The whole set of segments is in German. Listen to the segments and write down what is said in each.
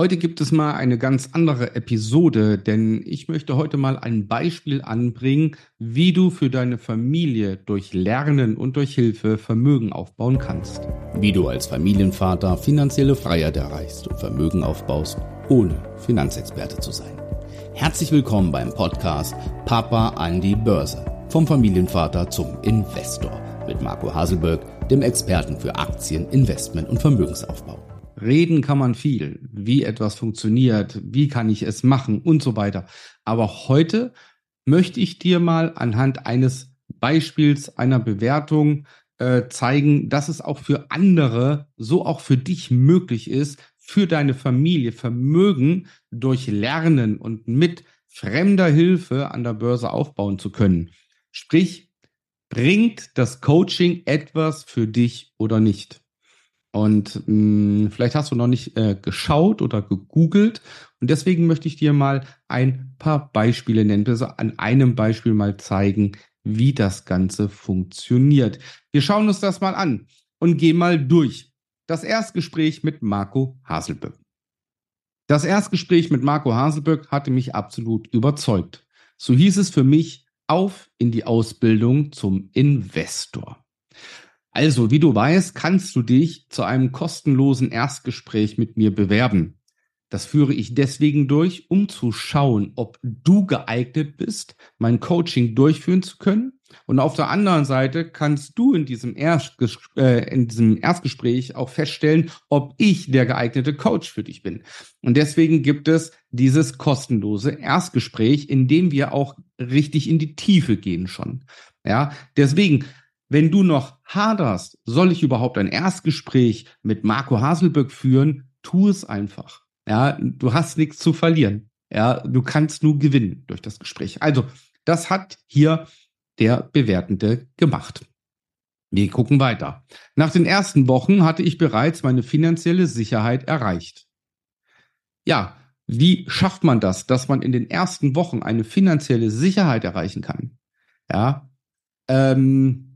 Heute gibt es mal eine ganz andere Episode, denn ich möchte heute mal ein Beispiel anbringen, wie du für deine Familie durch Lernen und durch Hilfe Vermögen aufbauen kannst. Wie du als Familienvater finanzielle Freiheit erreichst und Vermögen aufbaust, ohne Finanzexperte zu sein. Herzlich willkommen beim Podcast Papa an die Börse. Vom Familienvater zum Investor mit Marco Haselberg, dem Experten für Aktien, Investment und Vermögensaufbau. Reden kann man viel, wie etwas funktioniert, wie kann ich es machen und so weiter. Aber heute möchte ich dir mal anhand eines Beispiels einer Bewertung äh, zeigen, dass es auch für andere, so auch für dich möglich ist, für deine Familie Vermögen durch Lernen und mit fremder Hilfe an der Börse aufbauen zu können. Sprich, bringt das Coaching etwas für dich oder nicht? Und mh, hm, vielleicht hast du noch nicht äh, geschaut oder gegoogelt. Und deswegen möchte ich dir mal ein paar Beispiele nennen, also an einem Beispiel mal zeigen, wie das Ganze funktioniert. Wir schauen uns das mal an und gehen mal durch. Das Erstgespräch mit Marco Haselböck. Das Erstgespräch mit Marco Haselböck hatte mich absolut überzeugt. So hieß es für mich auf in die Ausbildung zum Investor. Also, wie du weißt, kannst du dich zu einem kostenlosen Erstgespräch mit mir bewerben. Das führe ich deswegen durch, um zu schauen, ob du geeignet bist, mein Coaching durchführen zu können. Und auf der anderen Seite kannst du in diesem, Erstges äh, in diesem Erstgespräch auch feststellen, ob ich der geeignete Coach für dich bin. Und deswegen gibt es dieses kostenlose Erstgespräch, in dem wir auch richtig in die Tiefe gehen schon. Ja, deswegen wenn du noch haderst, soll ich überhaupt ein Erstgespräch mit Marco Haselböck führen? Tu es einfach. Ja, du hast nichts zu verlieren. Ja, du kannst nur gewinnen durch das Gespräch. Also, das hat hier der Bewertende gemacht. Wir gucken weiter. Nach den ersten Wochen hatte ich bereits meine finanzielle Sicherheit erreicht. Ja, wie schafft man das, dass man in den ersten Wochen eine finanzielle Sicherheit erreichen kann? Ja, ähm,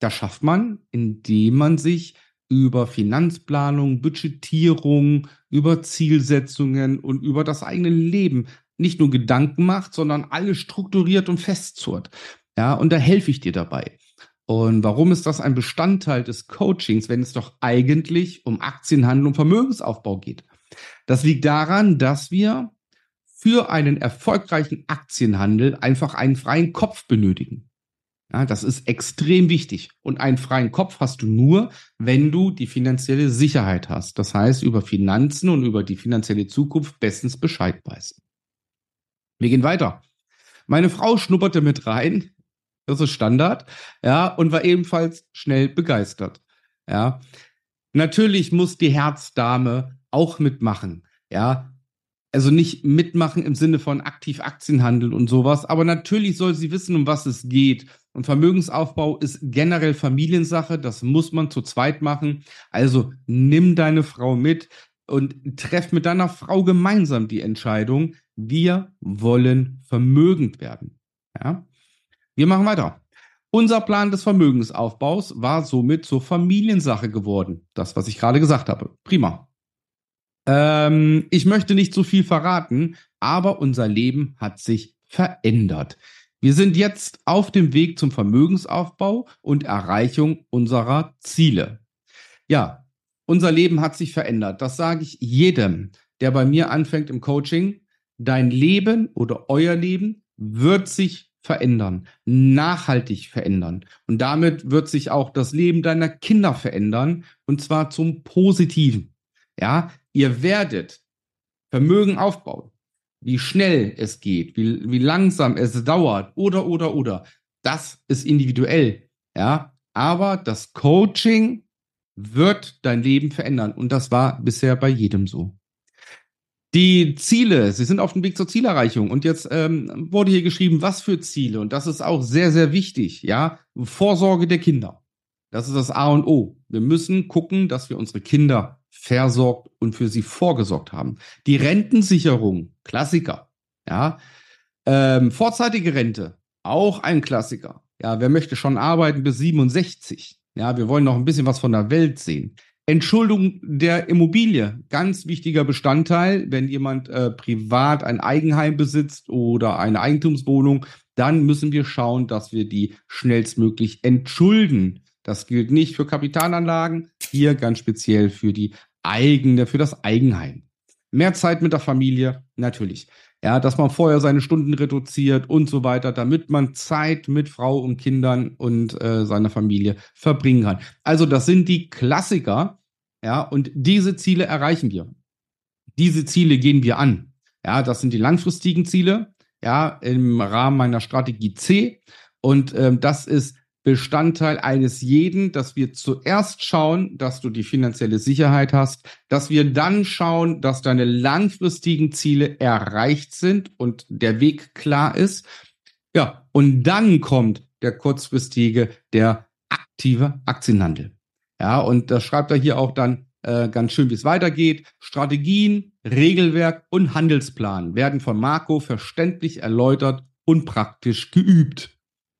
das schafft man, indem man sich über Finanzplanung, Budgetierung, über Zielsetzungen und über das eigene Leben nicht nur Gedanken macht, sondern alles strukturiert und festzurrt. Ja, und da helfe ich dir dabei. Und warum ist das ein Bestandteil des Coachings, wenn es doch eigentlich um Aktienhandel und Vermögensaufbau geht? Das liegt daran, dass wir für einen erfolgreichen Aktienhandel einfach einen freien Kopf benötigen. Ja, das ist extrem wichtig. Und einen freien Kopf hast du nur, wenn du die finanzielle Sicherheit hast. Das heißt, über Finanzen und über die finanzielle Zukunft bestens Bescheid weißt. Wir gehen weiter. Meine Frau schnupperte mit rein. Das ist Standard. Ja, und war ebenfalls schnell begeistert. Ja. Natürlich muss die Herzdame auch mitmachen. Ja, also nicht mitmachen im Sinne von aktiv Aktienhandel und sowas, aber natürlich soll sie wissen, um was es geht. Und Vermögensaufbau ist generell Familiensache, das muss man zu zweit machen. Also nimm deine Frau mit und treff mit deiner Frau gemeinsam die Entscheidung, wir wollen vermögend werden. Ja? Wir machen weiter. Unser Plan des Vermögensaufbaus war somit zur Familiensache geworden. Das, was ich gerade gesagt habe. Prima. Ähm, ich möchte nicht zu viel verraten, aber unser Leben hat sich verändert. Wir sind jetzt auf dem Weg zum Vermögensaufbau und Erreichung unserer Ziele. Ja, unser Leben hat sich verändert. Das sage ich jedem, der bei mir anfängt im Coaching. Dein Leben oder euer Leben wird sich verändern, nachhaltig verändern. Und damit wird sich auch das Leben deiner Kinder verändern, und zwar zum Positiven. Ja, ihr werdet Vermögen aufbauen, wie schnell es geht, wie, wie langsam es dauert oder, oder, oder. Das ist individuell. Ja, aber das Coaching wird dein Leben verändern. Und das war bisher bei jedem so. Die Ziele, sie sind auf dem Weg zur Zielerreichung. Und jetzt ähm, wurde hier geschrieben, was für Ziele. Und das ist auch sehr, sehr wichtig. Ja, Vorsorge der Kinder. Das ist das A und O. Wir müssen gucken, dass wir unsere Kinder versorgt und für sie vorgesorgt haben. Die Rentensicherung, Klassiker. Ja, ähm, vorzeitige Rente, auch ein Klassiker. Ja, wer möchte schon arbeiten bis 67? Ja, wir wollen noch ein bisschen was von der Welt sehen. Entschuldung der Immobilie, ganz wichtiger Bestandteil. Wenn jemand äh, privat ein Eigenheim besitzt oder eine Eigentumswohnung, dann müssen wir schauen, dass wir die schnellstmöglich entschulden. Das gilt nicht für Kapitalanlagen, hier ganz speziell für die eigene, für das Eigenheim. Mehr Zeit mit der Familie, natürlich. Ja, dass man vorher seine Stunden reduziert und so weiter, damit man Zeit mit Frau und Kindern und äh, seiner Familie verbringen kann. Also das sind die Klassiker, ja, und diese Ziele erreichen wir. Diese Ziele gehen wir an. Ja, das sind die langfristigen Ziele, ja, im Rahmen meiner Strategie C. Und ähm, das ist Bestandteil eines jeden, dass wir zuerst schauen, dass du die finanzielle Sicherheit hast, dass wir dann schauen, dass deine langfristigen Ziele erreicht sind und der Weg klar ist. Ja, und dann kommt der kurzfristige, der aktive Aktienhandel. Ja, und das schreibt er hier auch dann äh, ganz schön, wie es weitergeht. Strategien, Regelwerk und Handelsplan werden von Marco verständlich erläutert und praktisch geübt.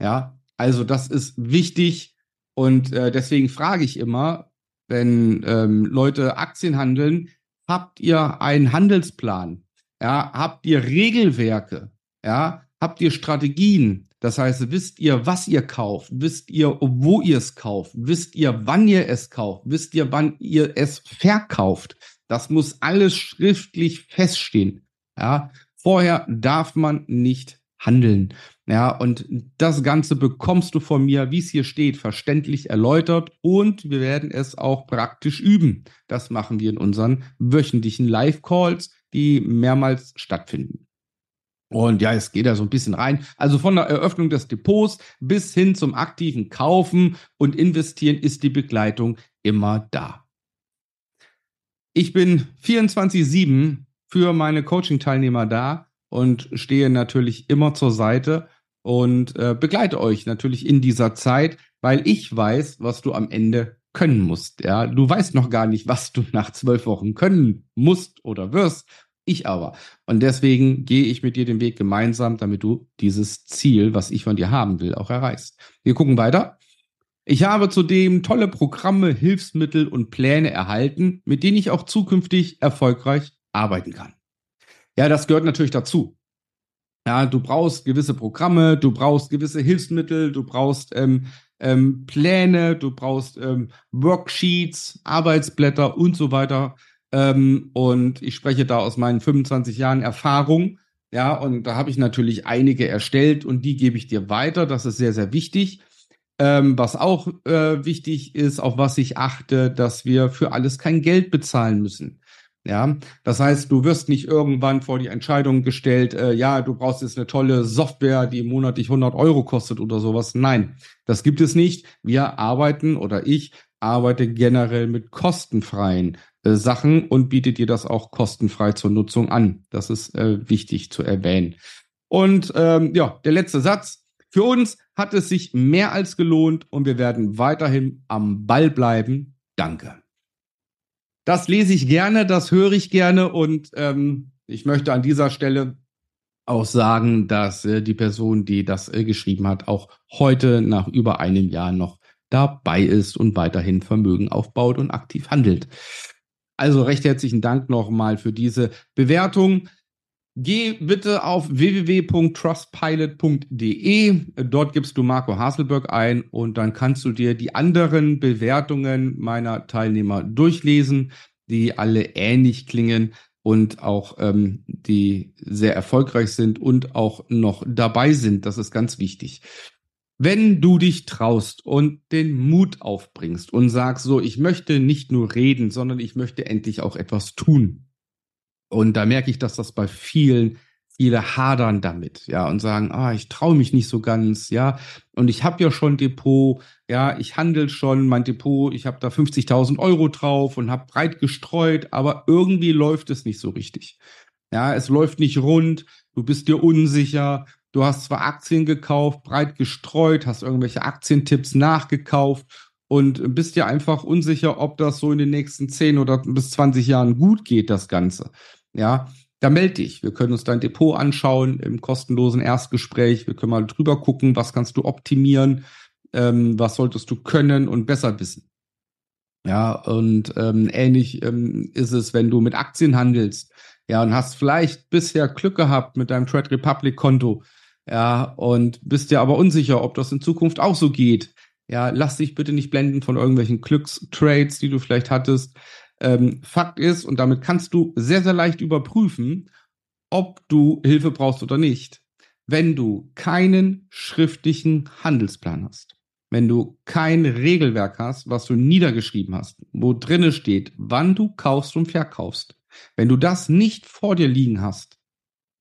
Ja, also das ist wichtig und äh, deswegen frage ich immer, wenn ähm, Leute Aktien handeln, habt ihr einen Handelsplan? Ja, habt ihr Regelwerke? Ja, habt ihr Strategien? Das heißt, wisst ihr, was ihr kauft? Wisst ihr, wo ihr es kauft? Wisst ihr, wann ihr es kauft? Wisst ihr, wann ihr es verkauft? Das muss alles schriftlich feststehen. Ja, vorher darf man nicht handeln. Ja, und das Ganze bekommst du von mir, wie es hier steht, verständlich erläutert und wir werden es auch praktisch üben. Das machen wir in unseren wöchentlichen Live-Calls, die mehrmals stattfinden. Und ja, es geht da so ein bisschen rein. Also von der Eröffnung des Depots bis hin zum aktiven Kaufen und Investieren ist die Begleitung immer da. Ich bin 24-7 für meine Coaching-Teilnehmer da und stehe natürlich immer zur Seite und äh, begleite euch natürlich in dieser Zeit, weil ich weiß, was du am Ende können musst. Ja, du weißt noch gar nicht, was du nach zwölf Wochen können musst oder wirst. Ich aber. Und deswegen gehe ich mit dir den Weg gemeinsam, damit du dieses Ziel, was ich von dir haben will, auch erreichst. Wir gucken weiter. Ich habe zudem tolle Programme, Hilfsmittel und Pläne erhalten, mit denen ich auch zukünftig erfolgreich arbeiten kann. Ja, das gehört natürlich dazu. Ja, du brauchst gewisse Programme, du brauchst gewisse Hilfsmittel, du brauchst ähm, ähm, Pläne, du brauchst ähm, Worksheets, Arbeitsblätter und so weiter. Ähm, und ich spreche da aus meinen 25 Jahren Erfahrung. Ja, und da habe ich natürlich einige erstellt und die gebe ich dir weiter. Das ist sehr, sehr wichtig. Ähm, was auch äh, wichtig ist, auf was ich achte, dass wir für alles kein Geld bezahlen müssen. Ja, das heißt, du wirst nicht irgendwann vor die Entscheidung gestellt, äh, ja, du brauchst jetzt eine tolle Software, die monatlich 100 Euro kostet oder sowas. Nein, das gibt es nicht. Wir arbeiten oder ich arbeite generell mit kostenfreien äh, Sachen und biete dir das auch kostenfrei zur Nutzung an. Das ist äh, wichtig zu erwähnen. Und ähm, ja, der letzte Satz. Für uns hat es sich mehr als gelohnt und wir werden weiterhin am Ball bleiben. Danke. Das lese ich gerne, das höre ich gerne und ähm, ich möchte an dieser Stelle auch sagen, dass äh, die Person, die das äh, geschrieben hat, auch heute nach über einem Jahr noch dabei ist und weiterhin Vermögen aufbaut und aktiv handelt. Also recht herzlichen Dank nochmal für diese Bewertung. Geh bitte auf www.trustpilot.de. Dort gibst du Marco Haselberg ein und dann kannst du dir die anderen Bewertungen meiner Teilnehmer durchlesen, die alle ähnlich klingen und auch ähm, die sehr erfolgreich sind und auch noch dabei sind. Das ist ganz wichtig. Wenn du dich traust und den Mut aufbringst und sagst, so, ich möchte nicht nur reden, sondern ich möchte endlich auch etwas tun, und da merke ich, dass das bei vielen, viele hadern damit, ja, und sagen, ah, ich traue mich nicht so ganz, ja, und ich habe ja schon Depot, ja, ich handel schon, mein Depot, ich habe da 50.000 Euro drauf und habe breit gestreut, aber irgendwie läuft es nicht so richtig. Ja, es läuft nicht rund, du bist dir unsicher, du hast zwar Aktien gekauft, breit gestreut, hast irgendwelche Aktientipps nachgekauft und bist dir einfach unsicher, ob das so in den nächsten 10 oder bis 20 Jahren gut geht, das Ganze. Ja, da melde dich. Wir können uns dein Depot anschauen im kostenlosen Erstgespräch. Wir können mal drüber gucken, was kannst du optimieren, ähm, was solltest du können und besser wissen. Ja, und ähm, ähnlich ähm, ist es, wenn du mit Aktien handelst. Ja, und hast vielleicht bisher Glück gehabt mit deinem Trade Republic Konto. Ja, und bist dir aber unsicher, ob das in Zukunft auch so geht. Ja, lass dich bitte nicht blenden von irgendwelchen Glückstrades, die du vielleicht hattest. Ähm, Fakt ist, und damit kannst du sehr, sehr leicht überprüfen, ob du Hilfe brauchst oder nicht. Wenn du keinen schriftlichen Handelsplan hast, wenn du kein Regelwerk hast, was du niedergeschrieben hast, wo drinne steht, wann du kaufst und verkaufst, wenn du das nicht vor dir liegen hast,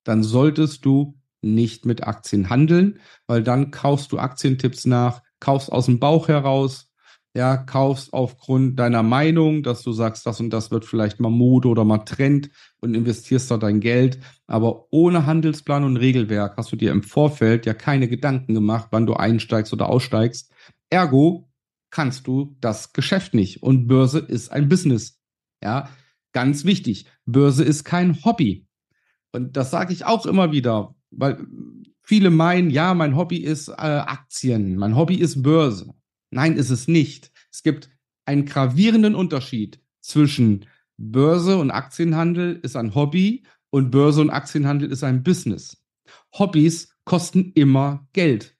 dann solltest du nicht mit Aktien handeln, weil dann kaufst du Aktientipps nach, kaufst aus dem Bauch heraus, ja, kaufst aufgrund deiner Meinung, dass du sagst, das und das wird vielleicht mal Mode oder mal Trend und investierst da dein Geld. Aber ohne Handelsplan und Regelwerk hast du dir im Vorfeld ja keine Gedanken gemacht, wann du einsteigst oder aussteigst. Ergo kannst du das Geschäft nicht. Und Börse ist ein Business. Ja, ganz wichtig. Börse ist kein Hobby. Und das sage ich auch immer wieder, weil viele meinen, ja, mein Hobby ist äh, Aktien, mein Hobby ist Börse. Nein, ist es nicht. Es gibt einen gravierenden Unterschied zwischen Börse und Aktienhandel ist ein Hobby und Börse und Aktienhandel ist ein Business. Hobbys kosten immer Geld.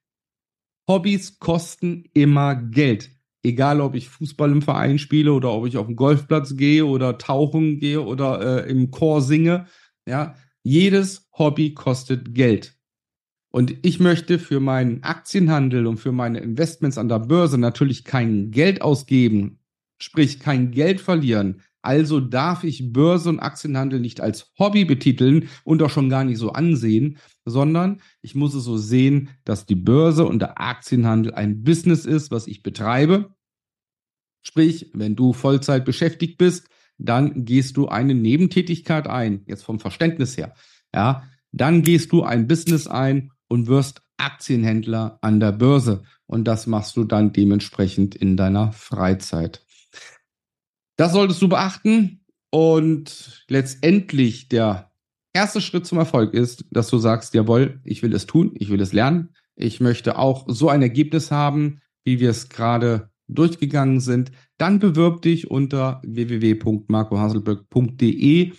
Hobbys kosten immer Geld. Egal, ob ich Fußball im Verein spiele oder ob ich auf den Golfplatz gehe oder tauchen gehe oder äh, im Chor singe. Ja, jedes Hobby kostet Geld. Und ich möchte für meinen Aktienhandel und für meine Investments an der Börse natürlich kein Geld ausgeben, sprich kein Geld verlieren. Also darf ich Börse und Aktienhandel nicht als Hobby betiteln und auch schon gar nicht so ansehen, sondern ich muss es so sehen, dass die Börse und der Aktienhandel ein Business ist, was ich betreibe. Sprich, wenn du Vollzeit beschäftigt bist, dann gehst du eine Nebentätigkeit ein, jetzt vom Verständnis her. Ja, dann gehst du ein Business ein und wirst Aktienhändler an der Börse. Und das machst du dann dementsprechend in deiner Freizeit. Das solltest du beachten. Und letztendlich der erste Schritt zum Erfolg ist, dass du sagst, jawohl, ich will es tun, ich will es lernen. Ich möchte auch so ein Ergebnis haben, wie wir es gerade durchgegangen sind. Dann bewirb dich unter www.marcohaselberg.de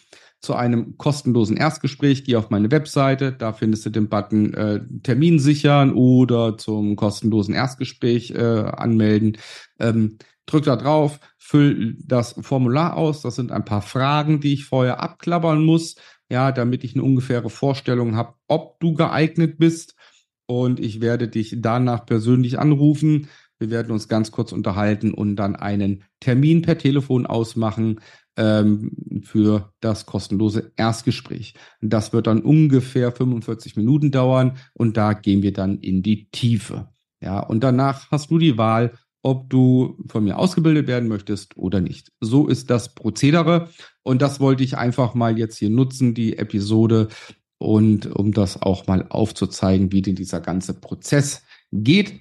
zu einem kostenlosen Erstgespräch. Geh auf meine Webseite, da findest du den Button äh, Termin sichern oder zum kostenlosen Erstgespräch äh, anmelden. Ähm, drück da drauf, füll das Formular aus. Das sind ein paar Fragen, die ich vorher abklappern muss, ja, damit ich eine ungefähre Vorstellung habe, ob du geeignet bist. Und ich werde dich danach persönlich anrufen. Wir werden uns ganz kurz unterhalten und dann einen Termin per Telefon ausmachen, ähm, für das kostenlose Erstgespräch. Das wird dann ungefähr 45 Minuten dauern und da gehen wir dann in die Tiefe. Ja, und danach hast du die Wahl, ob du von mir ausgebildet werden möchtest oder nicht. So ist das Prozedere und das wollte ich einfach mal jetzt hier nutzen, die Episode und um das auch mal aufzuzeigen, wie denn dieser ganze Prozess geht.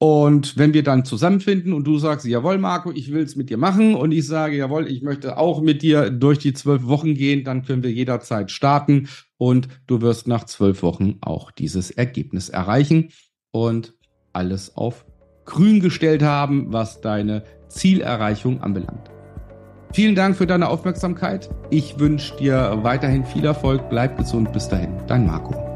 Und wenn wir dann zusammenfinden und du sagst, jawohl, Marco, ich will es mit dir machen und ich sage, jawohl, ich möchte auch mit dir durch die zwölf Wochen gehen, dann können wir jederzeit starten und du wirst nach zwölf Wochen auch dieses Ergebnis erreichen und alles auf grün gestellt haben, was deine Zielerreichung anbelangt. Vielen Dank für deine Aufmerksamkeit. Ich wünsche dir weiterhin viel Erfolg. Bleib gesund. Bis dahin. Dein Marco.